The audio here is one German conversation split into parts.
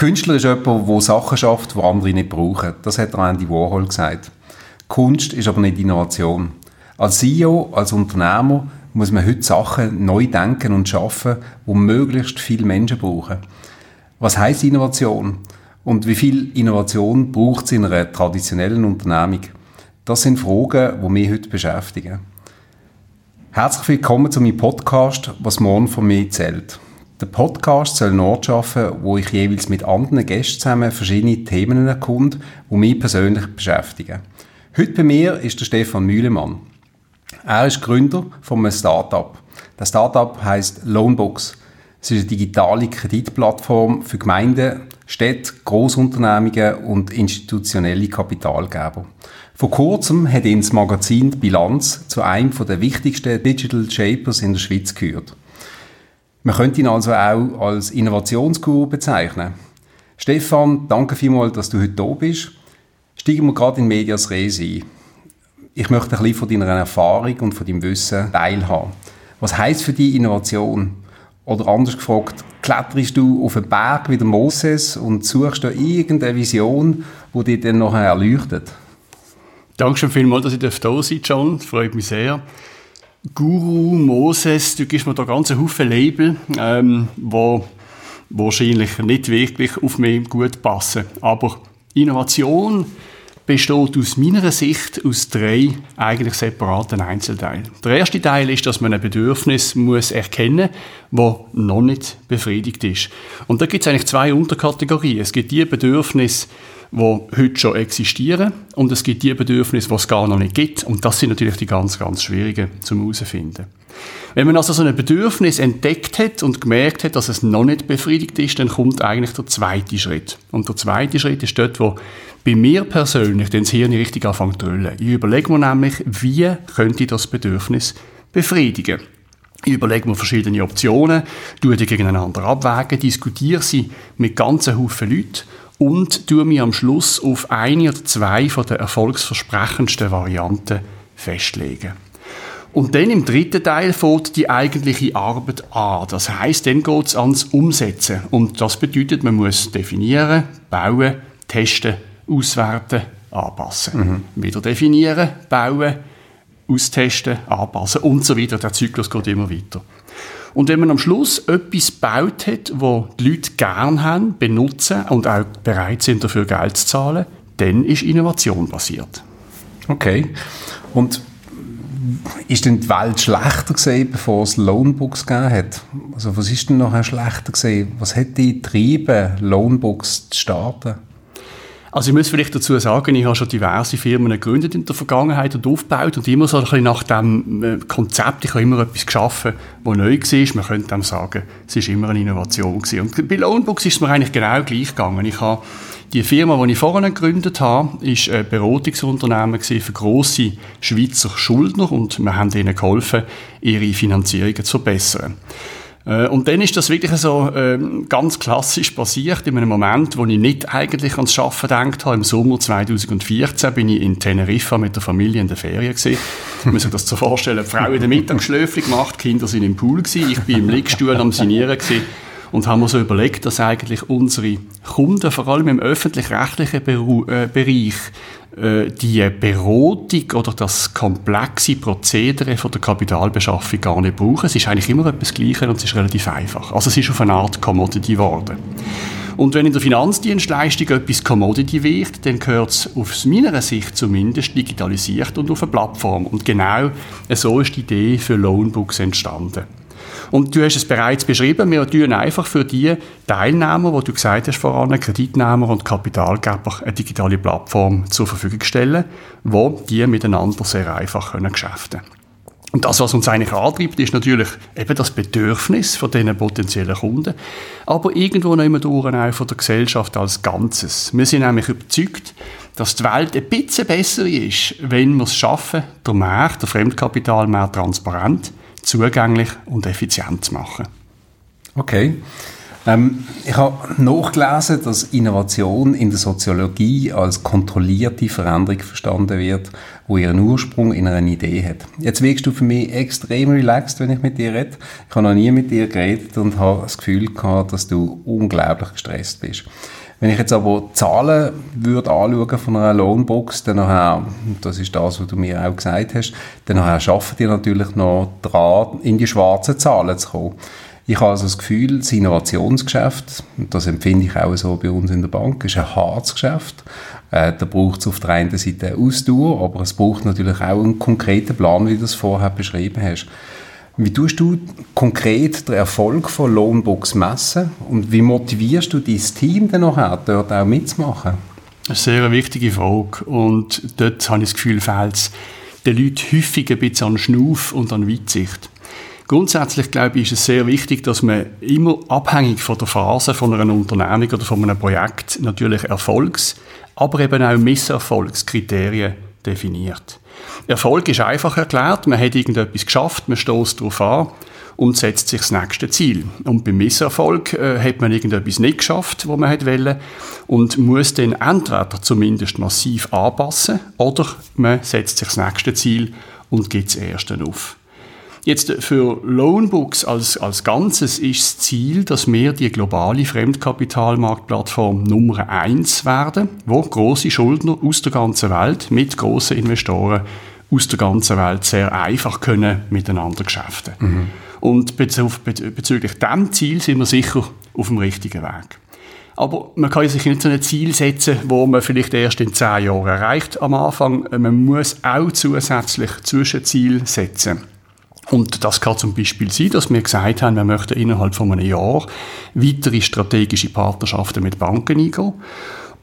Künstler ist jemand, der Sachen schafft, die andere nicht brauchen. Das hat Andy Warhol gesagt. Kunst ist aber nicht Innovation. Als CEO, als Unternehmer muss man heute Sachen neu denken und schaffen, die möglichst viele Menschen brauchen. Was heißt Innovation? Und wie viel Innovation braucht es in einer traditionellen Unternehmung? Das sind Fragen, die mich heute beschäftigen. Herzlich willkommen zu meinem Podcast, was morgen von mir zählt. Der Podcast soll einen Ort schaffen, wo ich jeweils mit anderen Gästen zusammen verschiedene Themen erkunde, die mich persönlich beschäftigen. Heute bei mir ist der Stefan Mühlemann. Er ist Gründer von einem Startup. Das Startup heißt Loanbooks. Es ist eine digitale Kreditplattform für Gemeinden, Städte, Großunternehmungen und institutionelle Kapitalgeber. Vor kurzem hat ihn das Magazin Bilanz zu einem der wichtigsten Digital Shapers in der Schweiz gehört. Man könnte ihn also auch als Innovationsguru bezeichnen. Stefan, danke vielmals, dass du heute da bist. Steigen wir gerade in Medias Res ein. Ich möchte ein bisschen von deiner Erfahrung und von deinem Wissen teilhaben. Was heißt für dich Innovation? Oder anders gefragt, kletterst du auf einen Berg wie der Moses und suchst da irgendeine Vision, die dich dann nachher erleuchtet? Dankeschön vielmals, dass ich da sein darf, John. Das freut mich sehr. Guru, Moses, du gibst mir da ganze Haufen Label, ähm, wo wahrscheinlich nicht wirklich auf mich gut passen. Aber Innovation besteht aus meiner Sicht aus drei eigentlich separaten Einzelteilen. Der erste Teil ist, dass man ein Bedürfnis muss erkennen muss, das noch nicht befriedigt ist. Und da gibt es eigentlich zwei Unterkategorien. Es gibt die Bedürfnisse, die heute schon existieren und es gibt die Bedürfnisse, die es gar noch nicht gibt. Und das sind natürlich die ganz, ganz schwierigen zum herausfinden. Wenn man also so ein Bedürfnis entdeckt hat und gemerkt hat, dass es noch nicht befriedigt ist, dann kommt eigentlich der zweite Schritt. Und der zweite Schritt ist dort, wo bei mir persönlich das Hirn richtig anfängt zu drüllen. Ich überlege mir nämlich, wie könnte ich das Bedürfnis befriedigen. Ich überlege mir verschiedene Optionen, tue die gegeneinander abwägen, diskutiere sie mit ganzen Haufen Leuten und tue mich am Schluss auf eine oder zwei von den erfolgsversprechendsten Varianten festlegen. Und dann im dritten Teil fängt die eigentliche Arbeit an. Das heißt, dann geht es ans Umsetzen. Und das bedeutet, man muss definieren, bauen, testen, auswerten, anpassen. Mhm. Wieder definieren, bauen, austesten, anpassen und so weiter. Der Zyklus geht immer weiter. Und wenn man am Schluss etwas gebaut hat, wo die Leute gerne haben, benutzen und auch bereit sind, dafür Geld zu zahlen, dann ist Innovation passiert. Okay. Und ist denn die Welt schlechter gesehen, bevor es Loanbooks gegeben hat? Also was ist denn nachher schlechter gesehen? Was hat die getrieben, Loanbooks zu starten? Also ich muss vielleicht dazu sagen, ich habe schon diverse Firmen gegründet in der Vergangenheit und aufgebaut und immer so ein bisschen nach dem äh, Konzept, ich habe immer etwas geschaffen, das neu war. Man könnte dann sagen, es ist immer eine Innovation gewesen. Und bei Loanbooks ist es mir eigentlich genau gleich gegangen. Ich habe die Firma, die ich vorhin gegründet habe, ist ein Beratungsunternehmen für grosse Schweizer Schuldner und wir haben ihnen geholfen, ihre Finanzierungen zu verbessern. Äh, und dann ist das wirklich so äh, ganz klassisch passiert, in einem Moment, wo ich nicht eigentlich ans Arbeiten gedacht habe. Im Sommer 2014 bin ich in Teneriffa mit der Familie in der Ferien gewesen. Man muss sich das so vorstellen, die Frau in der Mittagsschläfchen gemacht, die Kinder sind im Pool gewesen, ich bin im Liegestuhl am Sinieren gewesen und haben wir so überlegt, dass eigentlich unsere Kunden, vor allem im öffentlich-rechtlichen äh, Bereich, äh, die Beratung oder das komplexe Prozedere von der Kapitalbeschaffung gar nicht brauchen. Es ist eigentlich immer etwas Gleiches und es ist relativ einfach. Also es ist auf eine Art Commodity geworden. Und wenn in der Finanzdienstleistung etwas Commodity wird, dann gehört es aus meiner Sicht zumindest digitalisiert und auf eine Plattform. Und genau so ist die Idee für Loanbooks entstanden. Und du hast es bereits beschrieben, wir tun einfach für die Teilnehmer, wo du gesagt hast voran, Kreditnehmer und Kapitalgeber, eine digitale Plattform zur Verfügung stellen, wo die miteinander sehr einfach können geschäften und das, was uns eigentlich antreibt, ist natürlich eben das Bedürfnis von diesen potenziellen Kunden, aber irgendwo noch immer durch auch von der Gesellschaft als Ganzes. Wir sind nämlich überzeugt, dass die Welt ein bisschen besser ist, wenn wir es schaffen, der Markt, der Fremdkapitalmarkt transparent, zugänglich und effizient zu machen. Okay. Ähm, ich habe nachgelesen, dass Innovation in der Soziologie als kontrollierte Veränderung verstanden wird, wo ihren Ursprung in einer Idee hat. Jetzt wirkst du für mich extrem relaxed, wenn ich mit dir rede. Ich habe noch nie mit dir geredet und habe das Gefühl gehabt, dass du unglaublich gestresst bist. Wenn ich jetzt aber Zahlen würde anschauen von einer Lohnbox, dann nachher, das ist das, was du mir auch gesagt hast, dann nachher schaffen die natürlich noch dran, in die schwarzen Zahlen zu kommen. Ich habe also das Gefühl, das Innovationsgeschäft, und das empfinde ich auch so bei uns in der Bank, ist ein hartes Geschäft. Äh, da braucht es auf der einen Seite Ausdauer, aber es braucht natürlich auch einen konkreten Plan, wie du es vorher beschrieben hast. Wie tust du konkret den Erfolg von Lohnbox messen und wie motivierst du dein Team dann nachher, dort auch mitzumachen? Eine sehr wichtige Frage und dort habe ich das Gefühl, fehlt es den Leuten häufig ein bisschen an Schnuff und an Weitsicht. Grundsätzlich glaube ich, ist es sehr wichtig, dass man immer abhängig von der Phase von einer Unternehmung oder von einem Projekt natürlich Erfolgs-, aber eben auch Misserfolgskriterien definiert. Erfolg ist einfach erklärt, man hat irgendetwas geschafft, man stößt darauf an und setzt sich das nächste Ziel. Und beim Misserfolg äh, hat man irgendetwas nicht geschafft, was man hat wollen und muss dann entweder zumindest massiv anpassen oder man setzt sich das nächste Ziel und geht das erste auf. Jetzt für Loanbooks als, als Ganzes ist das Ziel, dass wir die globale Fremdkapitalmarktplattform Nummer eins werden, wo große Schuldner aus der ganzen Welt mit großen Investoren aus der ganzen Welt sehr einfach können miteinander geschäften. Mhm. Und bezüglich diesem Ziel sind wir sicher auf dem richtigen Weg. Aber man kann sich nicht so ein Ziel setzen, wo man vielleicht erst in zehn Jahren erreicht am Anfang. Man muss auch zusätzlich Zwischenziele setzen. Und das kann zum Beispiel sein, dass wir gesagt haben, wir möchten innerhalb von einem Jahr weitere strategische Partnerschaften mit Banken eingehen.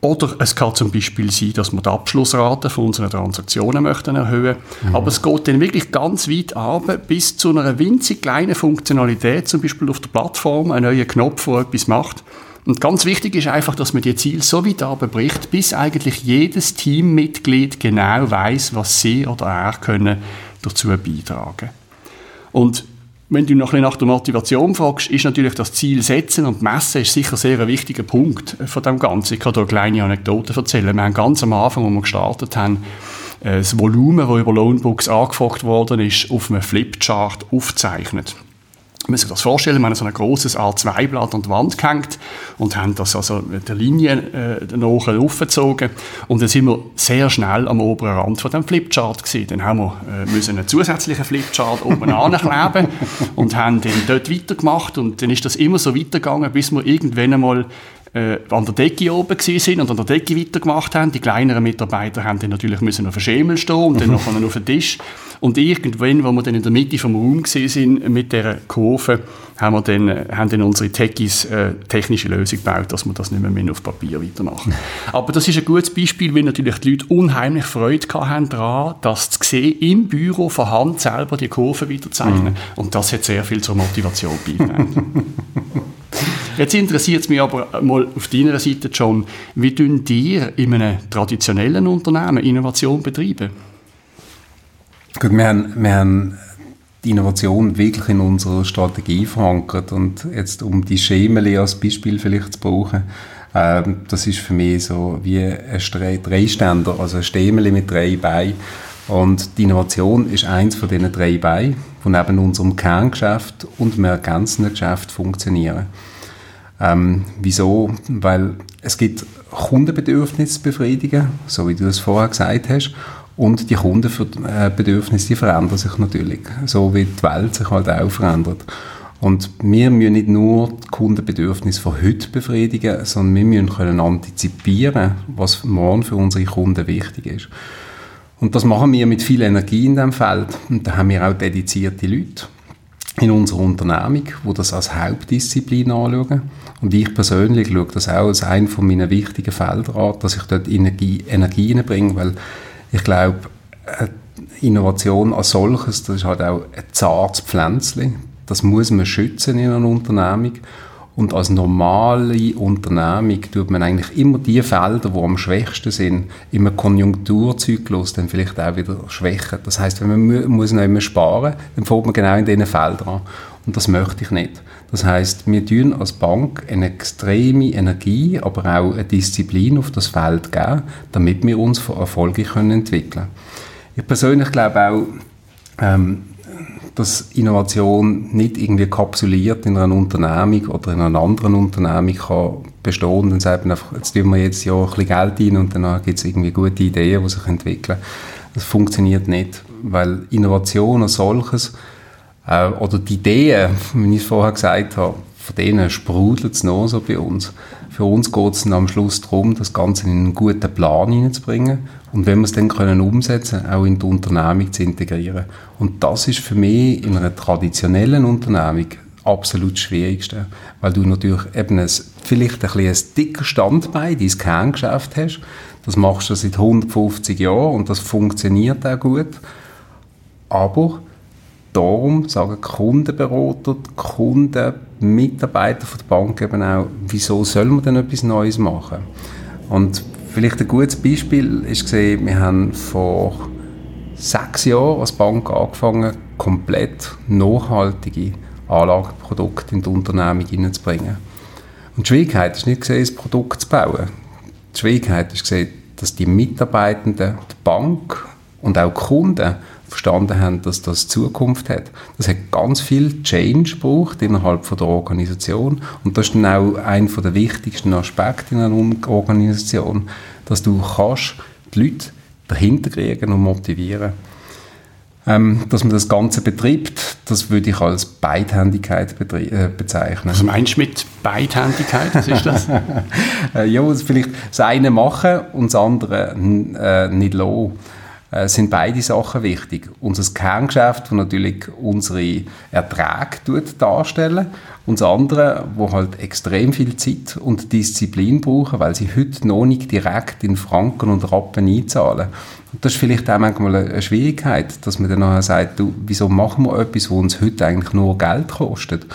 Oder es kann zum Beispiel sein, dass wir die Abschlussrate von unseren Transaktionen möchten erhöhen. Mhm. Aber es geht dann wirklich ganz weit ab, bis zu einer winzig kleinen Funktionalität, zum Beispiel auf der Plattform, ein neuer Knopf, der etwas macht. Und ganz wichtig ist einfach, dass man die Ziele so weit abbricht, bis eigentlich jedes Teammitglied genau weiß, was sie oder er können dazu beitragen können. Und wenn du noch ein nach der Motivation fragst, ist natürlich das Ziel setzen und messen ist sicher sehr ein wichtiger Punkt von dem Ganzen. Ich kann da eine kleine Anekdote erzählen. Wir haben ganz am Anfang, als wir gestartet haben, äh, das Volumen, das über Loanbooks angefragt worden ist, auf einem Flipchart aufgezeichnet. Muss sich das vorstellen, wir haben so ein großes A2-Blatt an die Wand gehängt und haben das also mit der Linie äh, nach aufgezogen und dann sind wir sehr schnell am oberen Rand von dem Flipchart gewesen. Dann haben wir äh, müssen einen zusätzlichen Flipchart oben ankleben und haben dann dort weitergemacht. Und dann ist das immer so weitergegangen, bis wir irgendwann einmal äh, an der Decke oben sind und an der Decke weitergemacht haben. Die kleineren Mitarbeiter haben dann natürlich müssen auf dem Schemel stehen und dann noch auf den Tisch. Und irgendwann, wo wir dann in der Mitte vom Raum sind mit dieser Kurve, haben wir dann, äh, haben dann unsere Techies äh, technische Lösung gebaut, dass wir das nicht mehr auf Papier weitermachen. Aber das ist ein gutes Beispiel, weil natürlich die Leute unheimlich Freude haben daran, das zu sehen, im Büro von Hand selber die Kurve weiterzeichnen. Mhm. Und das hat sehr viel zur Motivation beigetragen. Jetzt interessiert es mich aber mal auf deiner Seite, John, wie tun dir in einem traditionellen Unternehmen Innovation betreiben? Gut, wir haben, wir haben die Innovation wirklich in unserer Strategie verankert und jetzt um die Schemeli als Beispiel vielleicht zu brauchen, äh, das ist für mich so wie ein Dreiständer, also ein Stämmeli mit drei Beinen und die Innovation ist eins von diesen drei Beinen, die neben unserem Kerngeschäft und dem ergänzenden Geschäft funktionieren. Ähm, wieso? Weil es gibt Kundenbedürfnisse befriedigen, so wie du es vorher gesagt hast, und die Kundenbedürfnisse, die verändern sich natürlich, so wie die Welt sich halt auch verändert. Und wir müssen nicht nur die Kundenbedürfnisse von heute befriedigen, sondern wir müssen können antizipieren, was morgen für unsere Kunden wichtig ist. Und das machen wir mit viel Energie in diesem Feld. Und da haben wir auch dedizierte Leute in unserer Unternehmung, die das als Hauptdisziplin anschauen. Und ich persönlich schaue das auch als einen von meinen wichtigen Felder an, dass ich dort Energie, Energie reinbringe, weil ich glaube, äh, Innovation als solches, das ist halt auch ein zartes Pflänzchen. Das muss man schützen in einer Unternehmung. Und als normale Unternehmung tut man eigentlich immer die Felder, die am schwächsten sind, im Konjunkturzyklus dann vielleicht auch wieder schwächen. Das heißt, wenn man muss noch immer sparen, dann fängt man genau in diesen Feldern an. Und das möchte ich nicht. Das heißt, wir tun als Bank eine extreme Energie, aber auch eine Disziplin auf das Feld geben, damit wir uns erfolgreich entwickeln können. Ich persönlich glaube auch, ähm, dass Innovation nicht irgendwie kapsuliert in einer Unternehmung oder in einer anderen Unternehmung kann bestehen und dann sagt man einfach, jetzt tun wir jetzt ja ein bisschen Geld rein und dann gibt es irgendwie gute Ideen, die sich entwickeln. Das funktioniert nicht, weil Innovation als solches äh, oder die Ideen, wie ich es vorher gesagt habe, von denen sprudelt es noch so bei uns. Für uns geht es am Schluss darum, das Ganze in einen guten Plan hineinzubringen und wenn wir es dann können umsetzen auch in die Unternehmung zu integrieren. Und das ist für mich in einer traditionellen Unternehmung absolut das Schwierigste, weil du natürlich eben ein, vielleicht ein, bisschen dicker Standbein, dein Kerngeschäft hast. Das machst du seit 150 Jahren und das funktioniert auch gut. Aber darum sagen Kundenberater, Kunden, Mitarbeiter von der Bank eben auch, wieso soll man denn etwas Neues machen? Und vielleicht ein gutes Beispiel ist gesehen, wir haben vor sechs Jahren als Bank angefangen, komplett nachhaltige Anlageprodukte in die Unternehmung hineinzubringen. Und die Schwierigkeit ist nicht gesehen, das Produkt zu bauen. Die Schwierigkeit ist gesehen, dass die Mitarbeitenden, die Bank und auch die Kunden verstanden haben, dass das Zukunft hat. Das hat ganz viel Change gebraucht innerhalb von der Organisation und das ist dann auch einer der wichtigsten Aspekte in einer Organisation, dass du kannst die Leute dahinter kriegen und motivieren. Ähm, dass man das Ganze betreibt, das würde ich als Beidhändigkeit äh, bezeichnen. Was meinst du mit Beidhändigkeit? Was ist das? äh, ja, vielleicht das eine machen und das andere äh, nicht lassen äh, sind beide Sachen wichtig. Unser Kerngeschäft, das natürlich unsere Erträge darstellen und das andere, wo halt extrem viel Zeit und Disziplin brauchen, weil sie heute noch nicht direkt in Franken und Rappen einzahlen. Und das ist vielleicht auch manchmal eine Schwierigkeit, dass man dann nachher sagt, du, wieso machen wir etwas, das uns heute eigentlich nur Geld kostet?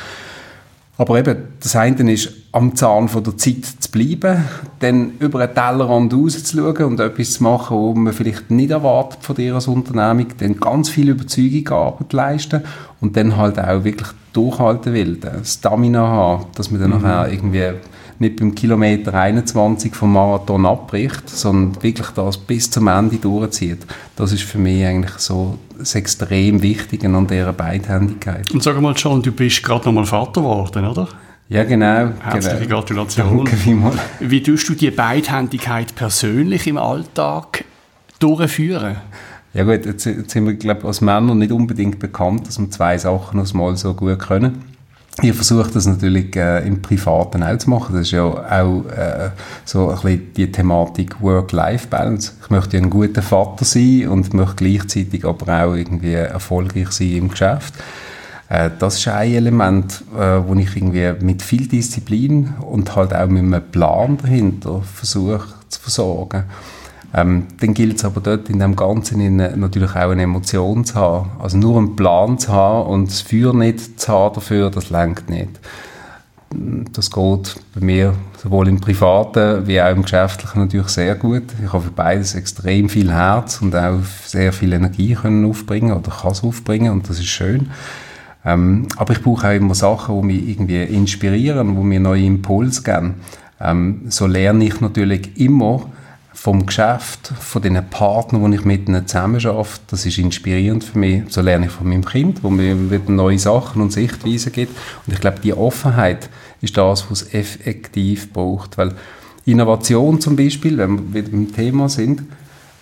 Aber eben, das eine ist, am Zahn von der Zeit zu bleiben, dann über einen Tellerrand rauszuschauen und etwas zu machen, was man vielleicht nicht erwartet von dir als Unternehmung, dann ganz viel Überzeugungsarbeit leisten und dann halt auch wirklich durchhalten will, Stamina haben, dass man dann mhm. nachher irgendwie nicht beim Kilometer 21 vom Marathon abbricht, sondern wirklich das bis zum Ende durchzieht. Das ist für mich eigentlich so das extrem Wichtige an dieser Beidhändigkeit. Und sag mal schon, du bist gerade noch mal Vater geworden, oder? Ja, genau. Herzliche genau. Gratulation. Wie tust du die Beidhändigkeit persönlich im Alltag durchführen? Ja gut, jetzt, jetzt sind wir, glaube als Männer nicht unbedingt bekannt, dass wir zwei Sachen noch mal so gut können. Ich versuche das natürlich äh, im Privaten auch zu machen. Das ist ja auch äh, so ein bisschen die Thematik Work-Life-Balance. Ich möchte ein guter Vater sein und möchte gleichzeitig aber auch irgendwie erfolgreich sein im Geschäft. Äh, das ist ein Element, äh, wo ich irgendwie mit viel Disziplin und halt auch mit einem Plan dahinter versuche zu versorgen. Ähm, dann gilt es aber dort in dem Ganzen in, natürlich auch eine Emotion zu haben. Also nur einen Plan zu haben und das Feuer nicht zu haben dafür, das lenkt nicht. Das geht bei mir sowohl im Privaten wie auch im Geschäftlichen natürlich sehr gut. Ich habe für beides extrem viel Herz und auch sehr viel Energie können aufbringen oder kann es aufbringen und das ist schön. Ähm, aber ich brauche auch immer Sachen, die mich irgendwie inspirieren, die mir neue Impulse geben. Ähm, so lerne ich natürlich immer vom Geschäft, von den Partnern, die ich mit ihnen zusammen arbeite, das ist inspirierend für mich. So lerne ich von meinem Kind, wo mir wieder neue Sachen und Sichtweisen gibt. Und ich glaube, die Offenheit ist das, was es effektiv braucht. Weil Innovation zum Beispiel, wenn wir wieder beim Thema sind,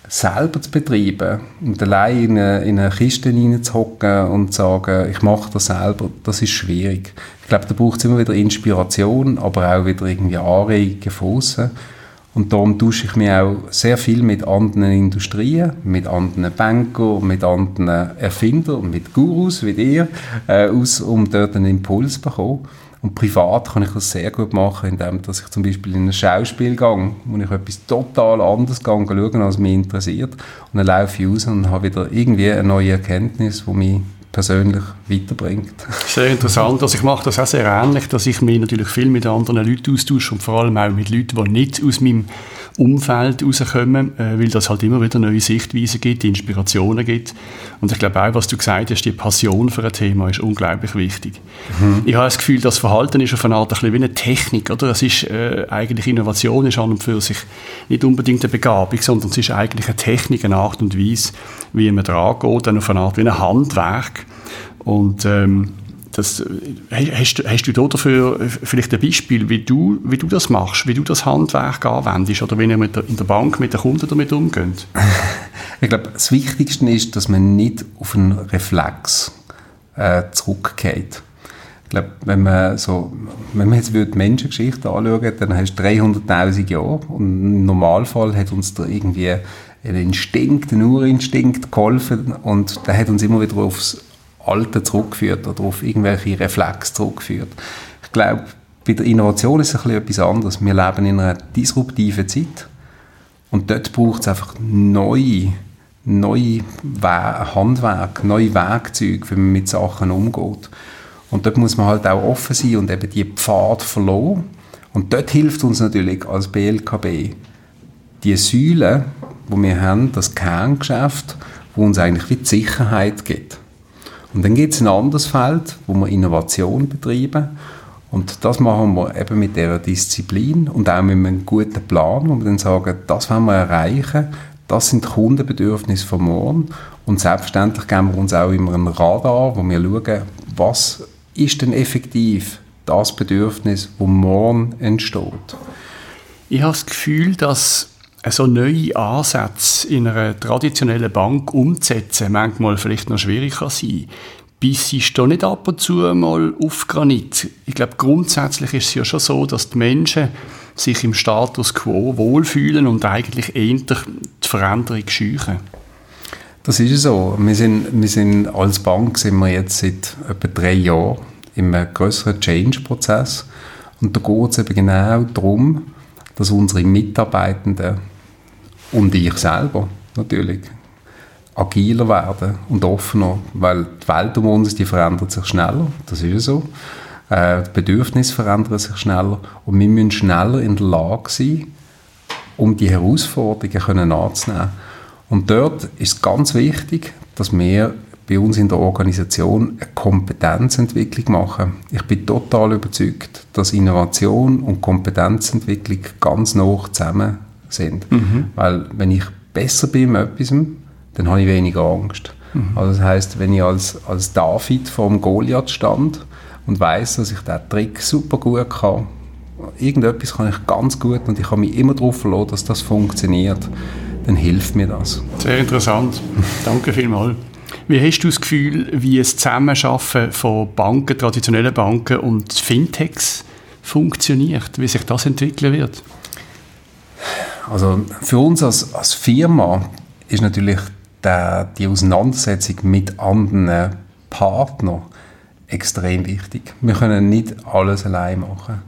selber zu betreiben und allein in eine, in eine Kiste hineinzuhocken und zu sagen, ich mache das selber, das ist schwierig. Ich glaube, da braucht es immer wieder Inspiration, aber auch wieder irgendwie Anregungen von außen. Und darum tausche ich mich auch sehr viel mit anderen Industrien, mit anderen Bankern, mit anderen Erfindern, mit Gurus wie dir äh, aus, um dort einen Impuls zu bekommen. Und privat kann ich das sehr gut machen, indem dass ich zum Beispiel in ein Schauspiel gehe, wo ich etwas total anderes gehe, schauen, als mich interessiert. Und dann laufe ich raus und habe wieder irgendwie eine neue Erkenntnis, die mich persönlich weiterbringt. Sehr interessant. Also ich mache das auch sehr ähnlich, dass ich mich natürlich viel mit anderen Leuten austausche und vor allem auch mit Leuten, die nicht aus meinem Umfeld rauskommen, äh, weil das halt immer wieder neue Sichtweisen gibt, Inspirationen gibt. Und ich glaube auch, was du gesagt hast, die Passion für ein Thema ist unglaublich wichtig. Mhm. Ich habe das Gefühl, das Verhalten ist auf eine Art ein bisschen wie eine Technik, oder? Es ist äh, eigentlich Innovation ist an und für sich nicht unbedingt eine Begabung, sondern es ist eigentlich eine Technik, eine Art und Weise, wie man da angeht, dann auf eine Art wie ein Handwerk. Und ähm, das, hast, hast du da dafür vielleicht ein Beispiel, wie du, wie du das machst, wie du das Handwerk anwendest oder wie ihr mit der, in der Bank mit den Kunden damit umgeht? Ich glaube, das Wichtigste ist, dass man nicht auf einen Reflex äh, zurückgeht. Ich glaube, wenn man, so, wenn man jetzt die Menschengeschichte anschauen dann hast du 300'000 Jahre und im Normalfall hat uns da irgendwie ein Instinkt, ein Urinstinkt geholfen und der hat uns immer wieder aufs Alte zurückgeführt oder auf irgendwelche Reflexe zurückgeführt. Ich glaube, bei der Innovation ist es ein etwas anderes. Wir leben in einer disruptiven Zeit und dort braucht es einfach neue, neue Handwerk, neue Werkzeuge, wie man mit Sachen umgeht. Und dort muss man halt auch offen sein und eben die Pfad verloren. Und dort hilft uns natürlich als BLKB die Säule, wo wir haben, das Kerngeschäft, wo uns eigentlich wie die Sicherheit gibt. Und dann gibt es ein anderes Feld, wo wir Innovation betreiben. Und das machen wir eben mit dieser Disziplin und auch mit einem guten Plan, wo wir dann sagen, das wollen wir erreichen, das sind Kundenbedürfnisse von morgen. Und selbstverständlich geben wir uns auch immer einen Radar, wo wir schauen, was ist denn effektiv das Bedürfnis, das morgen entsteht. Ich habe das Gefühl, dass so neue Ansätze in einer traditionellen Bank umzusetzen, manchmal vielleicht noch schwierig kann sein. Bissest du nicht ab und zu mal auf Granit? Ich glaube, grundsätzlich ist es ja schon so, dass die Menschen sich im Status quo wohlfühlen und eigentlich eher die Veränderung scheuchen. Das ist so. Wir sind, wir sind als Bank sind wir jetzt seit etwa drei Jahren in einem größeren Change-Prozess. Und da geht es eben genau darum, dass unsere Mitarbeitenden und ich selber natürlich agiler werden und offener, weil die Welt um uns die verändert sich schneller, das ist so. Äh, die Bedürfnisse verändern sich schneller und wir müssen schneller in der Lage sein, um die Herausforderungen können anzunehmen. Und dort ist ganz wichtig, dass wir bei uns in der Organisation eine Kompetenzentwicklung machen. Ich bin total überzeugt, dass Innovation und Kompetenzentwicklung ganz nah zusammen sind. Mhm. Weil wenn ich besser bin mit etwas, dann habe ich weniger Angst. Mhm. Also das heißt, wenn ich als, als David vor dem Goliath stand und weiß, dass ich diesen Trick super gut kann, irgendetwas kann ich ganz gut und ich kann mich immer darauf verlassen, dass das funktioniert, dann hilft mir das. Sehr interessant. Danke vielmals. Wie hast du das Gefühl, wie es Zusammenarbeiten von Banken, traditionellen Banken und Fintechs funktioniert, wie sich das entwickeln wird? Also für uns als, als Firma ist natürlich der, die Auseinandersetzung mit anderen Partnern extrem wichtig. Wir können nicht alles allein machen.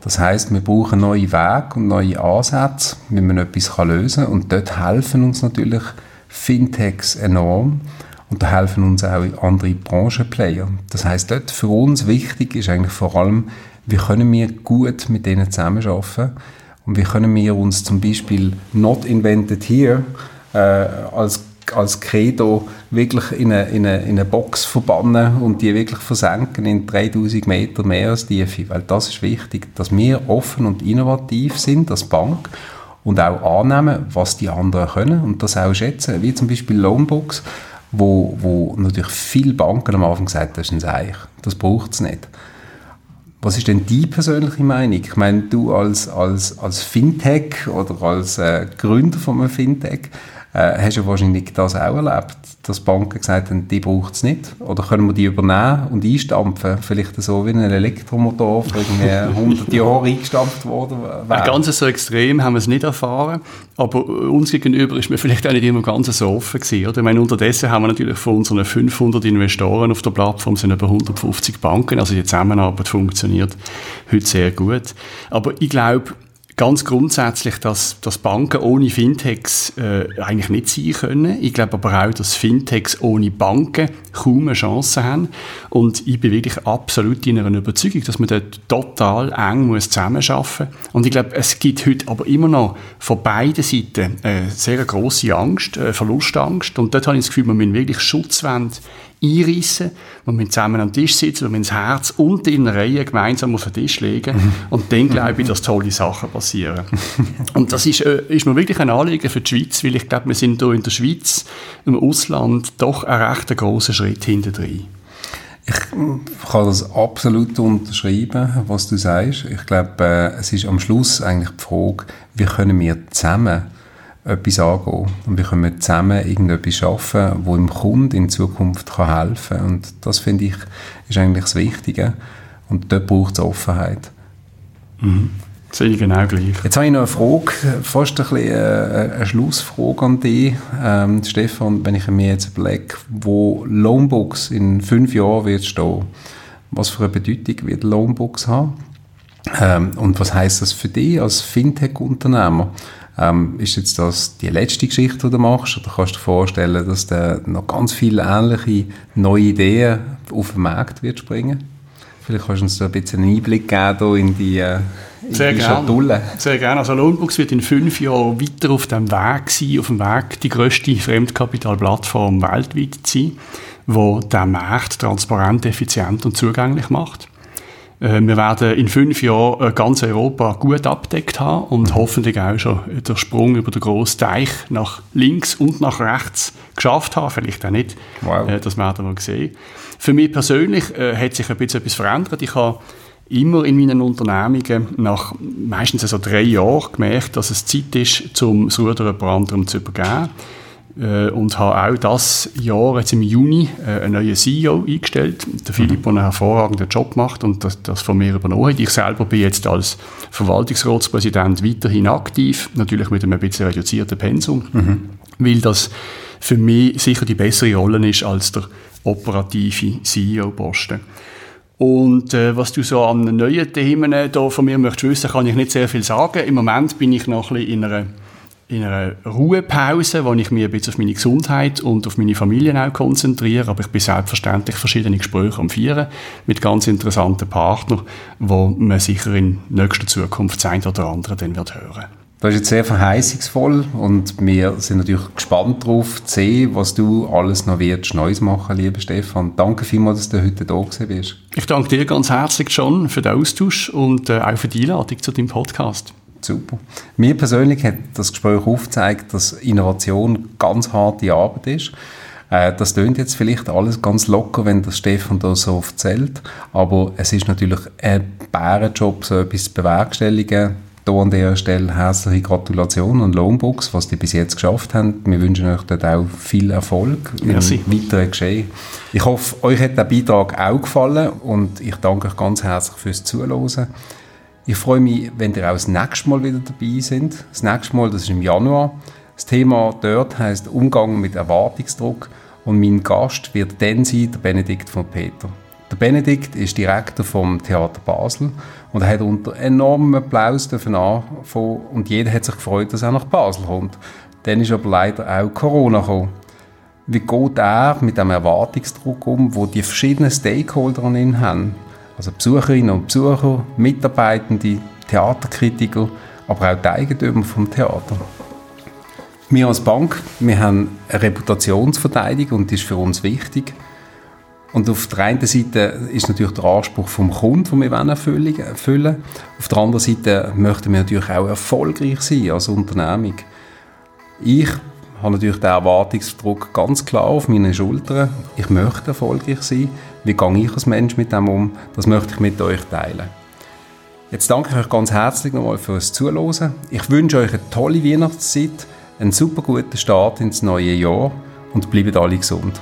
Das heißt, wir brauchen neue Wege und neue Ansätze, wie man etwas lösen kann. Und dort helfen uns natürlich Fintechs enorm. Und da helfen uns auch andere Branchenplayer. Das heißt, dort für uns wichtig ist eigentlich vor allem, wie können wir gut mit denen zusammenarbeiten und wie können wir uns zum Beispiel not invented here äh, als, als Credo wirklich in eine, in, eine, in eine Box verbannen und die wirklich versenken in 3000 Meter Meerestiefe, weil das ist wichtig, dass wir offen und innovativ sind als Bank und auch annehmen, was die anderen können und das auch schätzen, wie zum Beispiel Loanbox, wo, wo natürlich viele Banken am Anfang gesagt haben, das ist ein Seich, das braucht es nicht. Was ist denn die persönliche Meinung? Ich meine, du als, als, als Fintech oder als äh, Gründer von einem Fintech äh, hast ja wahrscheinlich das auch erlebt, dass Banken gesagt haben, die braucht es nicht. Oder können wir die übernehmen und einstampfen? Vielleicht so wie ein Elektromotor vor irgendwie 100 Jahren eingestampft worden wäre. Ganz so extrem haben wir es nicht erfahren. Aber uns gegenüber ist mir vielleicht auch nicht immer ganz so offen gewesen. Oder? Ich meine, unterdessen haben wir natürlich von unseren 500 Investoren auf der Plattform sind über 150 Banken. Also die Zusammenarbeit funktioniert heute sehr gut. Aber ich glaube, ganz grundsätzlich, dass, dass Banken ohne Fintechs äh, eigentlich nicht sein können. Ich glaube aber auch, dass Fintechs ohne Banken kaum eine Chance haben. Und ich bin wirklich absolut in einer Überzeugung, dass man dort total eng muss zusammenarbeiten muss. Und ich glaube, es gibt heute aber immer noch von beiden Seiten äh, sehr große Angst, äh, Verlustangst. Und dort habe ich das Gefühl, man muss wirklich Schutzwände einreissen, wir müssen zusammen am Tisch sitzen, wir müssen das Herz und die Reihe gemeinsam auf den Tisch legen und dann glaube ich, dass tolle Sachen passieren. und das ist, äh, ist mir wirklich ein Anliegen für die Schweiz, weil ich glaube, wir sind hier in der Schweiz, im Ausland, doch einen recht grossen Schritt hinter drin. Ich kann das absolut unterschreiben, was du sagst. Ich glaube, äh, es ist am Schluss eigentlich die Frage, wie können wir zusammen etwas angehen. Und wir können zusammen irgendetwas schaffen, wo dem Kunden in Zukunft kann helfen kann. Und das finde ich, ist eigentlich das Wichtige. Und dort braucht es Offenheit. Mhm. Sehe ich genau gleich. Jetzt habe ich noch eine Frage, fast ein bisschen eine, eine Schlussfrage an dich. Ähm, Stefan, wenn ich mir jetzt überlege, wo Loanbooks in fünf Jahren wird stehen, was für eine Bedeutung wird Loanbooks haben? Ähm, und was heißt das für dich als Fintech-Unternehmer? Ähm, ist jetzt das die letzte Geschichte, die du machst? Oder kannst du dir vorstellen, dass da noch ganz viele ähnliche neue Ideen auf den Markt wird springen? Vielleicht kannst du uns da ein bisschen einen Einblick geben in die, äh, in Sehr die Schatulle. Sehr gerne. Also Loanbooks wird in fünf Jahren weiter auf dem Weg sein, auf dem Weg die grösste Fremdkapitalplattform weltweit zu sein, die den Markt transparent, effizient und zugänglich macht. Äh, wir werden in fünf Jahren äh, ganz Europa gut abdeckt haben und hoffentlich auch schon den Sprung über den grossen Teich nach links und nach rechts geschafft haben. Vielleicht auch nicht. Wow. Äh, das werden wir sehen. Für mich persönlich hat sich ein bisschen etwas verändert. Ich habe immer in meinen Unternehmungen nach meistens so drei Jahren gemerkt, dass es Zeit ist, zum das Ruder jemand anderem zu übergeben äh, und habe auch das Jahr, jetzt im Juni, äh, einen neuen CEO eingestellt. Der Philipp, der einen hervorragenden Job macht und das, das von mir übernommen hat. Ich selber bin jetzt als Verwaltungsratspräsident weiterhin aktiv, natürlich mit einem bisschen reduzierten Pensum, mhm. weil das für mich sicher die bessere Rolle ist als der operative CEO-Posten. Und äh, was du so an neuen Themen äh, da von mir möchtest wissen, kann ich nicht sehr viel sagen. Im Moment bin ich noch ein bisschen in einer in einer Ruhepause, wo ich mich ein bisschen auf meine Gesundheit und auf meine Familie auch konzentriere, aber ich bin selbstverständlich verschiedene Gespräche am Vieren mit ganz interessanten Partnern, wo man sicher in nächster Zukunft das eine oder andere dann wird hören. Das ist jetzt sehr verheißungsvoll und wir sind natürlich gespannt darauf zu sehen, was du alles noch wirst Neues machen, lieber Stefan. Danke vielmals, dass du heute da gewesen bist. Ich danke dir ganz herzlich, John, für den Austausch und äh, auch für die Einladung zu deinem Podcast. Super. Mir persönlich hat das Gespräch aufgezeigt, dass Innovation ganz harte Arbeit ist. Äh, das klingt jetzt vielleicht alles ganz locker, wenn das Stefan da so erzählt, aber es ist natürlich ein Bärenjob, so etwas zu bewerkstelligen. Hier an dieser Stelle herzliche Gratulation an Lohnbox, was die bis jetzt geschafft haben. Wir wünschen euch dort auch viel Erfolg Merci. im weiteren Geschehen. Ich hoffe, euch hat der Beitrag auch gefallen und ich danke euch ganz herzlich fürs Zuhören. Ich freue mich, wenn ihr auch das nächste Mal wieder dabei sind. Das nächste Mal, das ist im Januar. Das Thema dort heißt Umgang mit Erwartungsdruck und mein Gast wird dann sein, der Benedikt von Peter. Der Benedikt ist Direktor vom Theater Basel und er hat unter enormem Applaus anfangen und jeder hat sich gefreut, dass er nach Basel kommt. Dann ist aber leider auch Corona gekommen. Wie geht er mit dem Erwartungsdruck um, wo die verschiedenen Stakeholder an ihn haben? Also Besucherinnen und Besucher, Mitarbeitende, Theaterkritiker, aber auch die Eigentümer vom Theater. Wir als Bank, wir haben eine Reputationsverteidigung und die ist für uns wichtig. Und auf der einen Seite ist natürlich der Anspruch vom Kunden, den wir erfüllen Auf der anderen Seite möchten wir natürlich auch erfolgreich sein als Unternehmung. Ich habe natürlich den Erwartungsdruck ganz klar auf meinen Schultern. Ich möchte erfolgreich sein. Wie gehe ich als Mensch mit dem um? Das möchte ich mit euch teilen. Jetzt danke ich euch ganz herzlich nochmal fürs Zuhören. Ich wünsche euch eine tolle Weihnachtszeit, einen super guten Start ins neue Jahr und bleibt alle gesund.